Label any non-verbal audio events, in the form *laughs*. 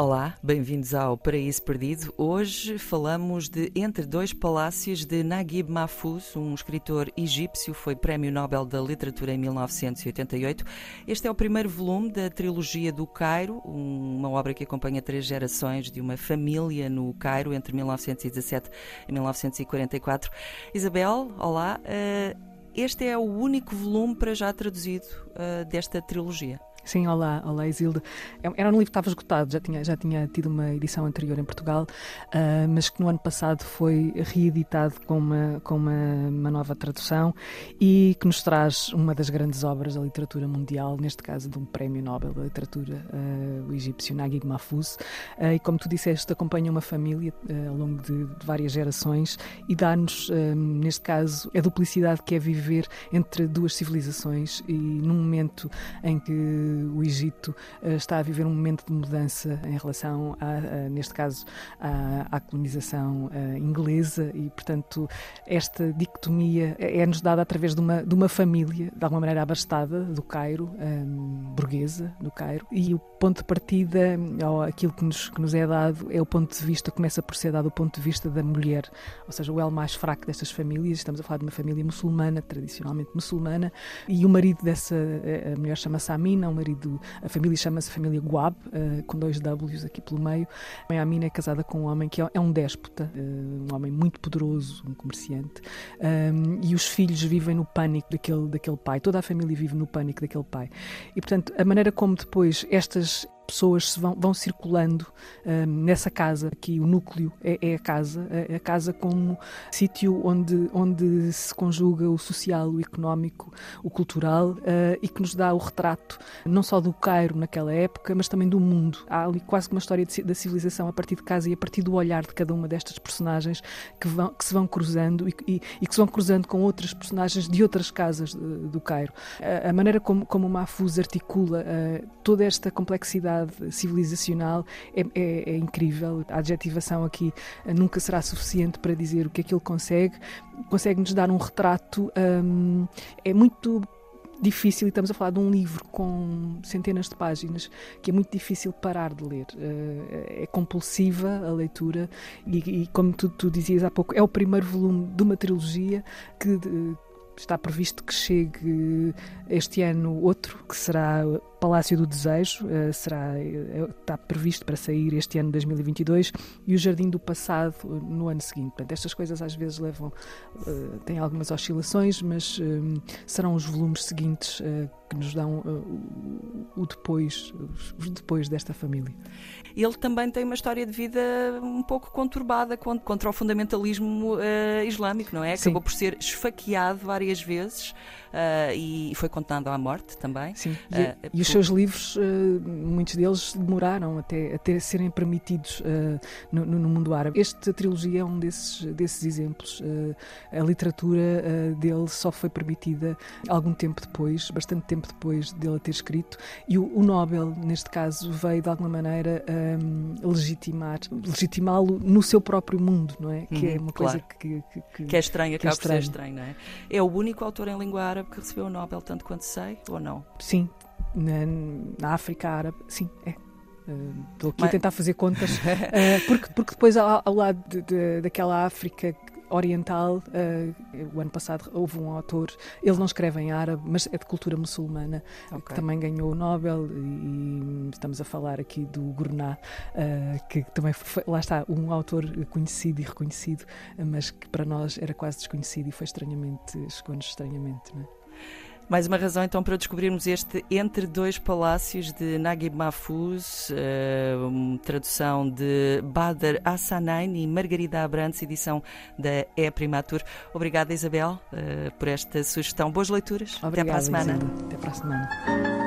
Olá, bem-vindos ao Paraíso Perdido. Hoje falamos de Entre Dois Palácios de Naguib Mahfouz, um escritor egípcio, foi Prémio Nobel da Literatura em 1988. Este é o primeiro volume da trilogia do Cairo, uma obra que acompanha três gerações de uma família no Cairo entre 1917 e 1944. Isabel, olá. Eh, este é o único volume para já traduzido eh, desta trilogia. Sim, olá, olá Isilde. É, era um livro que estava esgotado, já tinha, já tinha tido uma edição anterior em Portugal, uh, mas que no ano passado foi reeditado com, uma, com uma, uma, nova tradução e que nos traz uma das grandes obras da literatura mundial, neste caso de um prémio Nobel da literatura, uh, o egípcio Naguib Mahfouz. Uh, e como tu disseste, acompanha uma família ao longo de, de, várias gerações e dá-nos, neste caso, a duplicidade que é viver entre duas civilizações e num momento em que o Egito eh, está a viver um momento de mudança em relação, a, a neste caso, à, à colonização eh, inglesa e, portanto, esta dicotomia é-nos dada através de uma, de uma família, de alguma maneira abastada, do Cairo, um, burguesa do Cairo, e o ponto de partida, ou aquilo que nos, que nos é dado, é o ponto de vista, começa por ser dado o ponto de vista da mulher, ou seja, o elo mais fraco destas famílias. Estamos a falar de uma família muçulmana, tradicionalmente muçulmana, e o marido dessa a mulher chama-se Amina, marido, a família chama-se família Guab, uh, com dois W's aqui pelo meio. A Amina é casada com um homem que é, é um déspota, uh, um homem muito poderoso, um comerciante, um, e os filhos vivem no pânico daquele, daquele pai, toda a família vive no pânico daquele pai. E, portanto, a maneira como depois estas pessoas vão, vão circulando um, nessa casa, aqui o núcleo é, é a casa, a, a, casa como sítio onde, onde se conjuga o social, o económico, o cultural uh, e que nos dá o retrato não só do Cairo naquela época, mas também do mundo. Há ali quase uma história de, da civilização a partir de casa e a partir do olhar de cada uma destas personagens que, vão, que se vão cruzando e, e, e que se vão cruzando com outras personagens de outras casas do, do Cairo. A, a, maneira como, como o Mahfouz articula uh, toda esta complexidade civilizacional é, é, é, incrível. A adjetivação aqui eh, nunca será suficiente para dizer o que é que ele consegue. Consegue-nos dar um retrato, hum, é muito difícil, e estamos a falar de um livro com centenas de páginas, que é muito difícil parar de ler. Eh, é compulsiva a leitura, e, e como tu, tu, dizias há pouco, é o primeiro volume de uma trilogia que. Está previsto que chegue este ano outro, que será Palácio do Desejo, uh, será, uh, está previsto para sair este ano de 2022 e o Jardim do Passado uh, no ano seguinte. Portanto, estas coisas às vezes levam, têm algumas oscilações, mas serão os volumes seguintes que nos dão o depois, os depois desta família. Ele também tem uma história de vida um pouco conturbada contra o fundamentalismo islâmico, não é? Acabou Sim. por ser esfaqueado várias vezes e foi condenado à morte também. Sim. E, e os seus livros, uh, muitos deles demoraram até, até serem permitidos uh, no, no, mundo árabe. Esta trilogia é um desses, desses exemplos. Uh, a literatura dele só foi permitida algum tempo depois, bastante tempo depois dele ter escrito, e o, o Nobel, neste caso, veio de alguma maneira um, legitimar, legitimá-lo no seu próprio mundo, não é? que é uhum, uma claro. coisa que, que, que, que é estranha, que é ser estranho, não é? É o único autor em língua árabe que recebeu o Nobel, tanto quanto sei, ou não? Sim, na, na África Árabe, sim, é. Uh, estou aqui Mas... a tentar fazer contas, uh, *laughs* porque, porque depois ao, ao lado de, de, daquela África oriental, uh, o ano passado houve um autor, ele não escreve em árabe, mas é de cultura muçulmana, okay. que também ganhou o Nobel, e estamos a falar aqui do Gurná, uh, que também foi, lá está, um autor conhecido e reconhecido, mas que para nós era quase desconhecido e foi estranhamente, chegou-nos estranhamente, não é? Mais uma razão então para descobrirmos este Entre Dois Palácios de Naguib Mahfouz, uh, tradução de Badr Hassanain e Margarida Abrantes, edição da E Primatur. Obrigada Isabel uh, por esta sugestão. Boas leituras. Obrigada, Até para a semana. Até para a semana.